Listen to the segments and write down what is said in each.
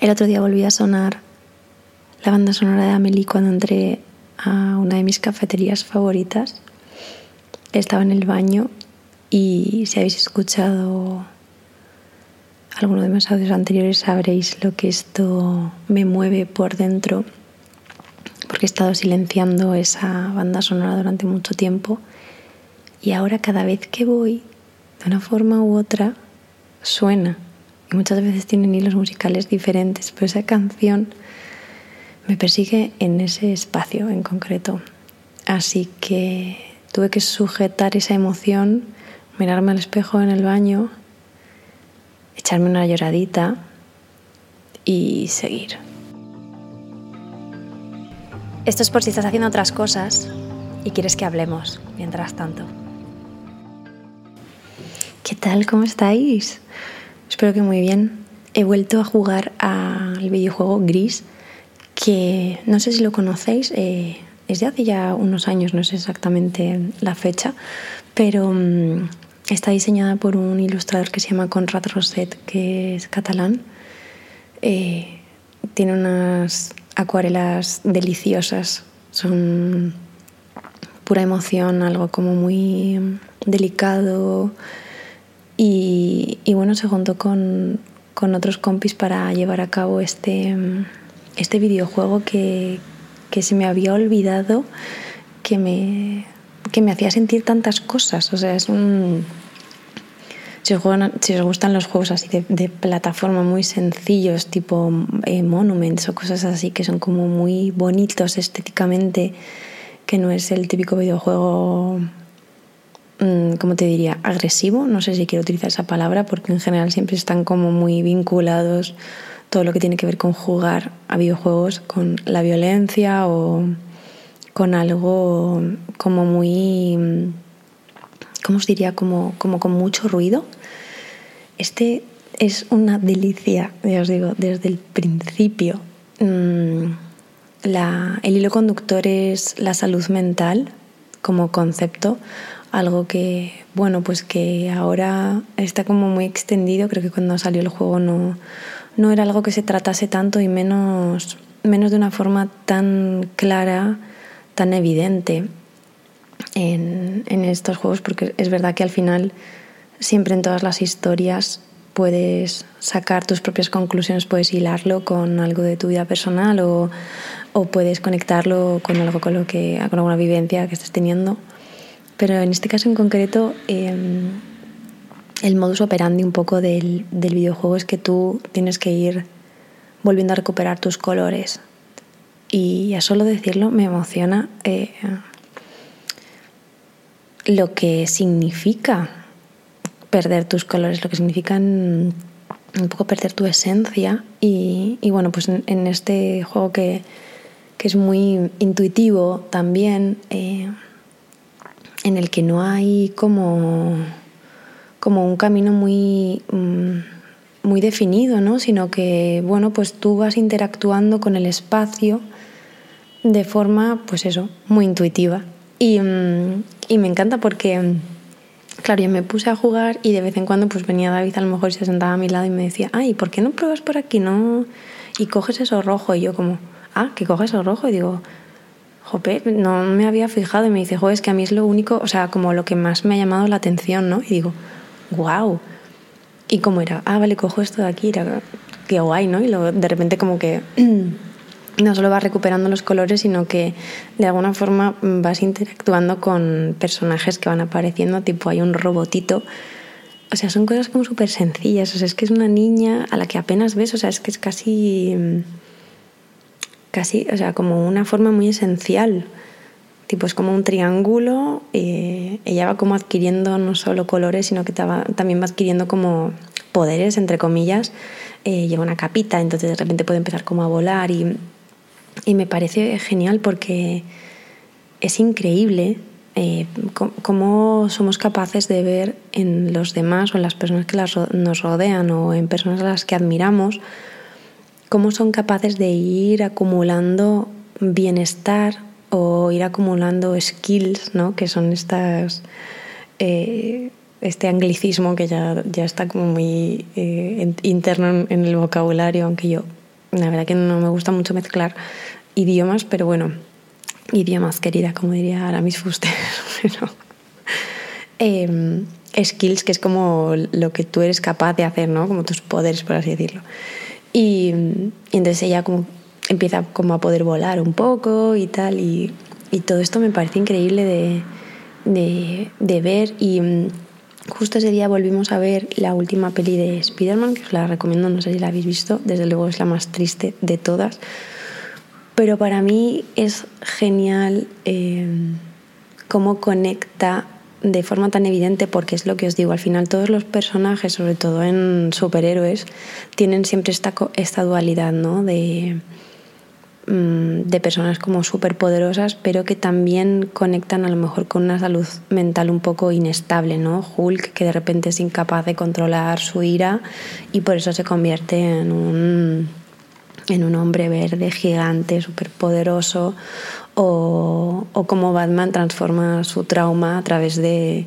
El otro día volví a sonar la banda sonora de Amelie cuando entré a una de mis cafeterías favoritas. Estaba en el baño y si habéis escuchado alguno de mis audios anteriores sabréis lo que esto me mueve por dentro porque he estado silenciando esa banda sonora durante mucho tiempo y ahora cada vez que voy, de una forma u otra, suena. Y muchas veces tienen hilos musicales diferentes, pero esa canción me persigue en ese espacio en concreto. Así que tuve que sujetar esa emoción, mirarme al espejo en el baño, echarme una lloradita y seguir. Esto es por si estás haciendo otras cosas y quieres que hablemos mientras tanto. ¿Qué tal? ¿Cómo estáis? Espero que muy bien. He vuelto a jugar al videojuego Gris, que no sé si lo conocéis, eh, es de hace ya unos años, no sé exactamente la fecha, pero mm, está diseñada por un ilustrador que se llama Conrad Roset, que es catalán. Eh, tiene unas acuarelas deliciosas, son pura emoción, algo como muy delicado. Y, bueno, se juntó con, otros compis para llevar a cabo este, este videojuego que, se me había olvidado que me, que me hacía sentir tantas cosas. O sea, es un si os, gustan los juegos así de, plataforma muy sencillos, tipo eh, Monuments o cosas así, que son como muy bonitos estéticamente, que no es el típico videojuego, mm, ¿cómo te diría?, agresivo. No sé si quiero utilizar esa palabra, porque en general siempre están como muy vinculados todo lo que tiene que ver con jugar a videojuegos con la violencia o con algo como muy ¿cómo os diría? Como, como con mucho ruido. Este es una delicia, ya os digo, desde el principio. Mm, el hilo conductor es la salud mental como concepto, algo que, bueno, pues que ahora está como muy extendido. Creo que cuando salió el juego no, no era algo que se tratase tanto y menos, menos de una forma tan clara, tan evidente en, estos juegos, porque es verdad que al final siempre en todas las historias puedes sacar tus propias conclusiones, puedes hilarlo con algo de tu vida personal o, puedes conectarlo con algo con lo que con alguna vivencia que estés teniendo. Pero en este caso en concreto, em, el modus operandi un poco del, videojuego es que tú tienes que ir volviendo a recuperar tus colores. Y a solo decirlo me emociona eh, lo que significa perder tus colores, lo que significa un poco perder tu esencia. Y, bueno, pues en, este juego que, es muy intuitivo también, eh, en el que no hay como, como un camino muy, mm, muy definido, ¿no? sino que bueno, pues tú vas interactuando con el espacio de forma, pues eso, muy intuitiva. Y, mm, y me encanta porque, claro, yo me puse a jugar y de vez en cuando pues venía David a lo mejor y se sentaba a mi lado y me decía, ay, ¿por qué no pruebas por aquí? no Y coges eso rojo. Y yo como, ah, que coges eso rojo. Y digo, jope, no me había fijado. Y me dice, joder, es que a mí es lo único, o sea, como lo que más me ha llamado la atención, ¿no? Y digo, wow. Y como era, ah, vale, cojo esto de aquí, era, qué guay, ¿no? Y luego de repente como que no solo vas recuperando los colores, sino que de alguna forma vas interactuando con personajes que van apareciendo, tipo hay un robotito. O sea, son cosas como súper sencillas. O sea, es que es una niña a la que apenas ves, o sea, es que es casi. Casi, o sea, como una forma muy esencial. Tipo, es como un triángulo. Y ella va como adquiriendo no solo colores, sino que también va adquiriendo como poderes, entre comillas. Eh, lleva una capita, entonces de repente puede empezar como a volar y y me parece genial porque es increíble eh, cómo somos capaces de ver en los demás o en las personas que nos rodean o en personas a las que admiramos, cómo son capaces de ir acumulando bienestar o ir acumulando skills, ¿no? que son estas, eh, este anglicismo que ya, ya está como muy eh, interno en el vocabulario, aunque yo La verdad que no me gusta mucho mezclar idiomas, pero bueno, idiomas, querida, como diría Aramis Fuster. Em, skills, que es como lo que tú eres capaz de hacer, ¿no? Como tus poderes, por así decirlo. Y, entonces ella como empieza como a poder volar un poco y tal, y, todo esto me parece increíble de, de, de ver. Y mm, justo ese día volvimos a ver la última peli de Spider-Man, que os la recomiendo, no sé si la habéis visto, desde luego es la más triste de todas, pero para mí es genial eh, cómo conecta de forma tan evidente, porque es lo que os digo, al final todos los personajes, sobre todo en superhéroes, tienen siempre esta, esta dualidad, ¿no? De, mm, de personas como súper poderosas, pero que también conectan a lo mejor con una salud mental un poco inestable, ¿no? Hulk, que de repente es incapaz de controlar su ira y por eso se convierte en un, en un hombre verde gigante, súper poderoso, o, o cómo Batman transforma su trauma a través de,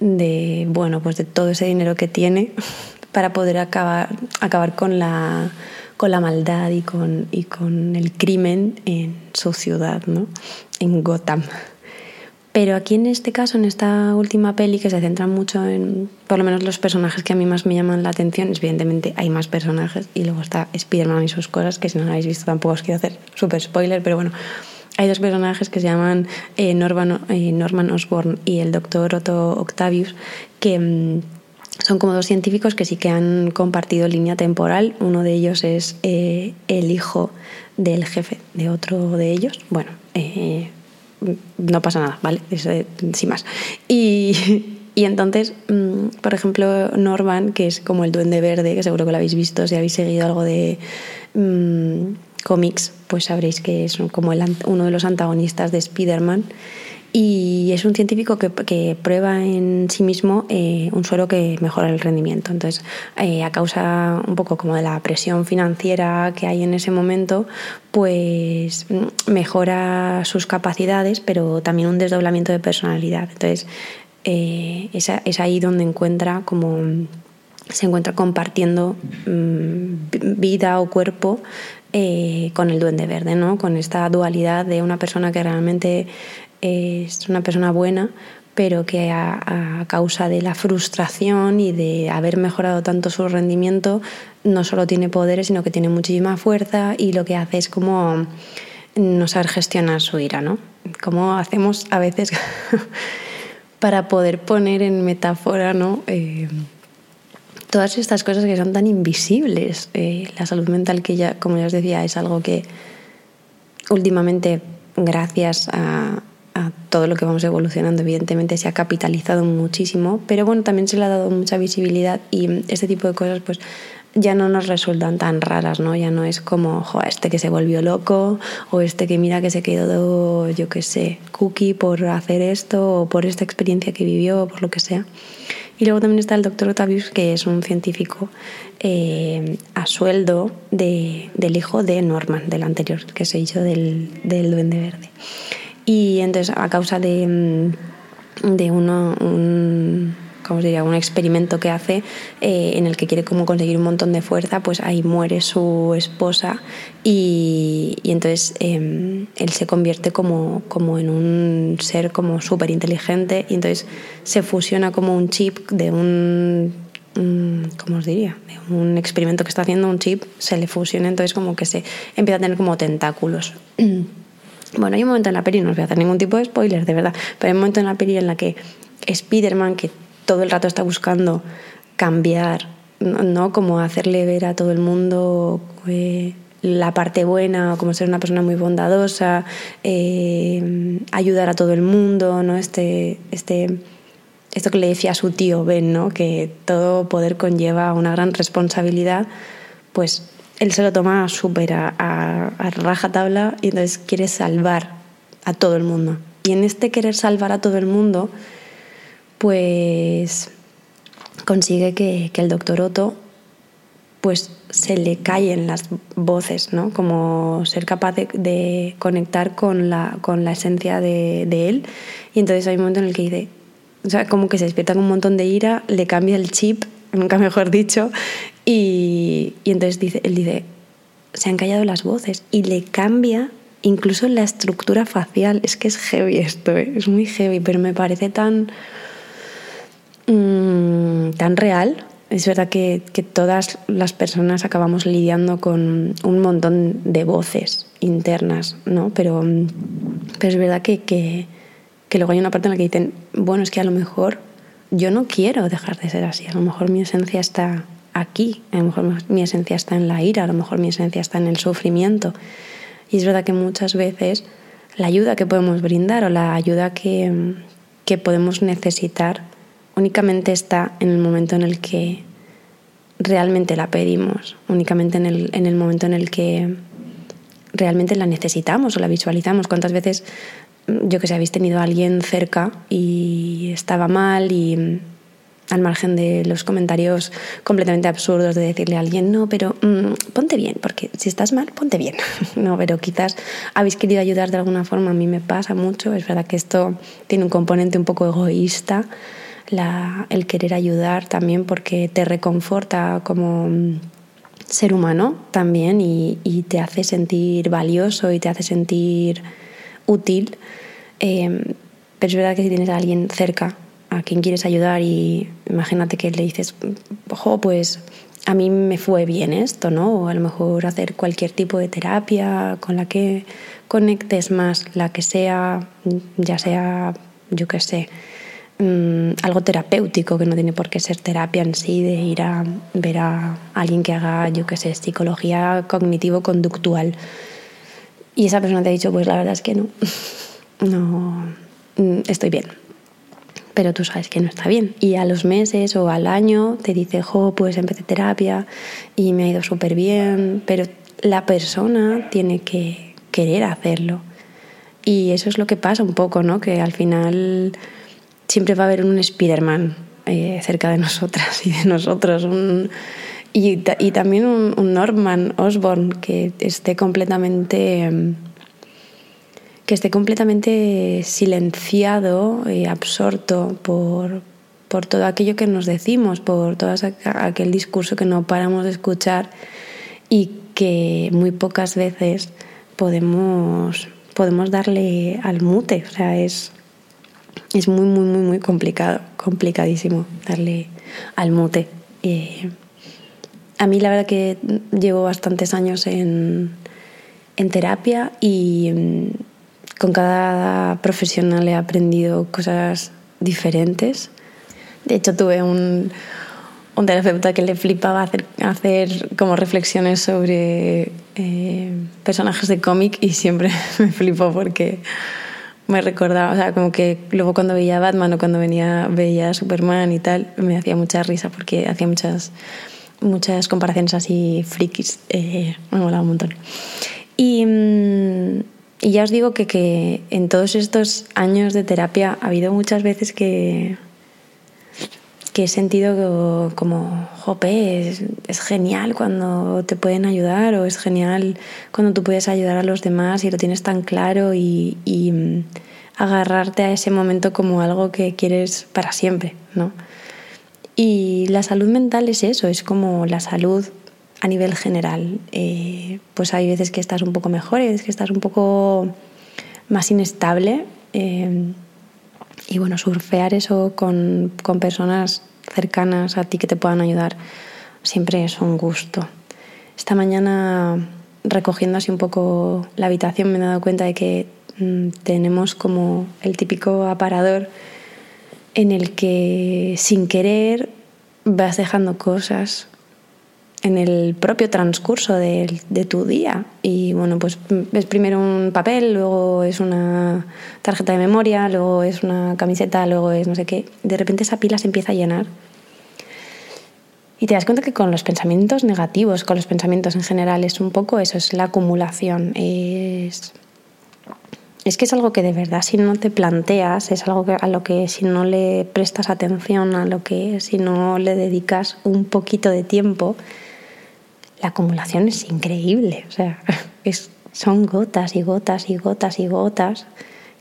de, bueno, pues de todo ese dinero que tiene para poder acabar, acabar con, la, con la maldad y con, y con el crimen en su ciudad, ¿no? en Gotham. Pero aquí en este caso, en esta última peli, que se centra mucho en, por lo menos los personajes que a mí más me llaman la atención, evidentemente hay más personajes y luego está Spider-Man y sus cosas, que si no lo habéis visto tampoco os quiero hacer súper spoiler, pero bueno, hay dos personajes que se llaman eh, Norman, eh, Norman Osborn y el doctor Otto Octavius, que mm, son como dos científicos que sí que han compartido línea temporal. Uno de ellos es eh, el hijo del jefe de otro de ellos. Bueno, no pasa nada, ¿vale? Eso, sin más. Y, y entonces, mm, por ejemplo, Norman, que es como el duende verde, que seguro que lo habéis visto si habéis seguido algo de mm, cómics, pues sabréis que es como uno de los antagonistas de Spider-Man. Y es un científico que, prueba en sí mismo eh, un suero que mejora el rendimiento. Entonces, eh, a causa un poco como de la presión financiera que hay en ese momento, pues mm, mejora sus capacidades, pero también un desdoblamiento de personalidad. Entonces, eh, es, ahí donde encuentra como se encuentra compartiendo mm, vida o cuerpo eh, con el duende verde, ¿no? con esta dualidad de una persona que realmente es una persona buena, pero que a, causa de la frustración y de haber mejorado tanto su rendimiento, no solo tiene poderes, sino que tiene muchísima fuerza y lo que hace es como no saber gestionar su ira, ¿no? Como hacemos a veces para poder poner en metáfora, ¿no? Eh, todas estas cosas que son tan invisibles. Eh, la salud mental que ya, como ya os decía, es algo que últimamente, gracias a, todo lo que vamos evolucionando, evidentemente se ha capitalizado muchísimo, pero bueno, también se le ha dado mucha visibilidad y este tipo de cosas pues ya no nos resultan tan raras, ¿no? Ya no es como, jo, este que se volvió loco o este que mira que se quedó, yo qué sé, cookie por hacer esto o por esta experiencia que vivió o por lo que sea. Y luego también está el doctor Otavius, que es un científico eh, a sueldo del hijo de Norman, del anterior, que se hizo del, del Duende Verde. Y entonces, a causa de, mm, de uno, un, ¿cómo diría? un experimento que hace eh, en el que quiere como conseguir un montón de fuerza, pues ahí muere su esposa y, entonces em, él se convierte como, como en un ser como súper inteligente y entonces se fusiona como un chip de un ¿cómo os diría? Un experimento que está haciendo un chip, se le fusiona, entonces como que se empieza a tener como tentáculos. Bueno, hay un momento en la peli, no os voy a hacer ningún tipo de spoiler, de verdad, pero hay un momento en la peli en la que Spider-Man, que todo el rato está buscando cambiar, ¿no? Como hacerle ver a todo el mundo eh, la parte buena, como ser una persona muy bondadosa, eh, ayudar a todo el mundo, ¿no? Este, este, esto que le decía a su tío Ben, ¿no? Que todo poder conlleva una gran responsabilidad, pues él se lo toma súper a, a, a rajatabla y entonces quiere salvar a todo el mundo. Y en este querer salvar a todo el mundo, pues consigue que, el doctor Otto pues se le callen las voces, ¿no? Como ser capaz de, conectar con la, con la esencia de, él. Y entonces hay un momento en el que dice, o sea, como que se despierta con un montón de ira, le cambia el chip, nunca mejor dicho, y, y entonces dice, él dice, se han callado las voces y le cambia incluso la estructura facial. Es que es heavy esto, ¿eh? es muy heavy, pero me parece tan, mm, tan real. Es verdad que, que, todas las personas acabamos lidiando con un montón de voces internas, ¿no? Pero, pero es verdad que, que, que luego hay una parte en la que dicen, bueno, es que a lo mejor yo no quiero dejar de ser así, a lo mejor mi esencia está aquí, a lo mejor mi esencia está en la ira, a lo mejor mi esencia está en el sufrimiento. Y es verdad que muchas veces la ayuda que podemos brindar o la ayuda que, que podemos necesitar únicamente está en el momento en el que realmente la pedimos, únicamente en el, en el momento en el que realmente la necesitamos o la visualizamos. ¿Cuántas veces, yo que sé, habéis tenido a alguien cerca y estaba mal y al margen de los comentarios completamente absurdos de decirle a alguien, no, pero mm, ponte bien, porque si estás mal, ponte bien. no, pero quizás habéis querido ayudar de alguna forma, a mí me pasa mucho, es verdad que esto tiene un componente un poco egoísta, el querer ayudar también porque te reconforta como mm, ser humano también y, y te hace sentir valioso y te hace sentir útil. Eh, pero es verdad que si tienes a alguien cerca a quien quieres ayudar y imagínate que le dices, ojo, pues a mí me fue bien esto, ¿no? O a lo mejor hacer cualquier tipo de terapia con la que conectes más, la que sea, ya sea, yo qué sé, mm, algo terapéutico, que no tiene por qué ser terapia en sí, de ir a ver a alguien que haga, yo qué sé, psicología cognitivo-conductual. Y esa persona te ha dicho, pues la verdad es que no, no, mm, estoy bien pero tú sabes que no está bien. Y a los meses o al año te dice, jo, pues empecé terapia y me ha ido súper bien, pero la persona tiene que querer hacerlo. Y eso es lo que pasa un poco, ¿no? Que al final siempre va a haber un Spider-Man eh, cerca de nosotras y de nosotros. y, y, también un, un Norman Osborn que esté completamente em, que esté completamente silenciado y absorto por, por todo aquello que nos decimos, por todo aquel discurso que no paramos de escuchar y que muy pocas veces podemos, podemos darle al mute. O sea, es, es muy, muy, muy, muy complicado, complicadísimo darle al mute. A mí la verdad que llevo bastantes años en, en terapia y con cada profesional he aprendido cosas diferentes. De hecho, tuve un, un terapeuta que le flipaba hacer, hacer como reflexiones sobre eh, personajes de cómic y siempre me flipó porque me recordaba, o sea, como que luego cuando veía Batman o cuando venía, veía Superman y tal, me hacía mucha risa porque hacía muchas, muchas comparaciones así frikis, eh, me molaba un montón. Y, mm, y ya os digo que, que en todos estos años de terapia ha habido muchas veces que, que he sentido como, jope, es, genial cuando te pueden ayudar o es genial cuando tú puedes ayudar a los demás y lo tienes tan claro y, y mm, agarrarte a ese momento como algo que quieres para siempre, ¿no? Y la salud mental es eso, es como la salud a nivel general. Eh, pues hay veces que estás un poco mejor, hay veces que estás un poco más inestable. Eh, y bueno, surfear eso con, con, personas cercanas a ti que te puedan ayudar siempre es un gusto. Esta mañana, recogiendo así un poco la habitación, me he dado cuenta de que mm, tenemos como el típico aparador en el que sin querer vas dejando cosas en el propio transcurso de, de, tu día. Y bueno, pues es primero un papel, luego es una tarjeta de memoria, luego es una camiseta, luego es no sé qué. De repente esa pila se empieza a llenar. Y te das cuenta que con los pensamientos negativos, con los pensamientos en general, es un poco eso, es la acumulación. Es, es que es algo que de verdad si no te planteas, es algo que, a lo que si no le prestas atención, a lo que si no le dedicas un poquito de tiempo, la acumulación es increíble. O sea, es, son gotas y gotas y gotas y gotas,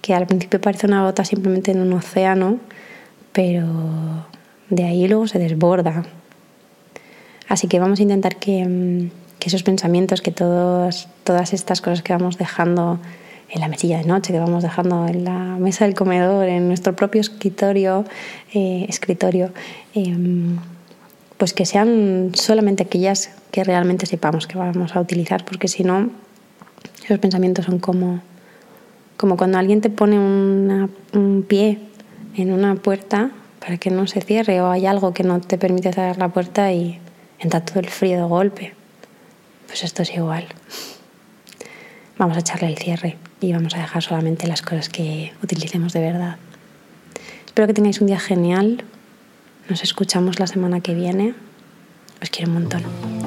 que al principio parece una gota simplemente en un océano, pero de ahí luego se desborda. Así que vamos a intentar que, mm, que esos pensamientos, que todos, todas estas cosas que vamos dejando en la mesilla de noche, que vamos dejando en la mesa del comedor, en nuestro propio escritorio, eh, escritorio em, pues que sean solamente aquellas que realmente sepamos que vamos a utilizar, porque si no, esos pensamientos son como, como cuando alguien te pone un pie en una puerta para que no se cierre o hay algo que no te permite cerrar la puerta y entra todo el frío de golpe. Pues esto es igual. Vamos a echarle el cierre y vamos a dejar solamente las cosas que utilicemos de verdad. Espero que tengáis un día genial. Nos escuchamos la semana que viene. Os quiero un montón.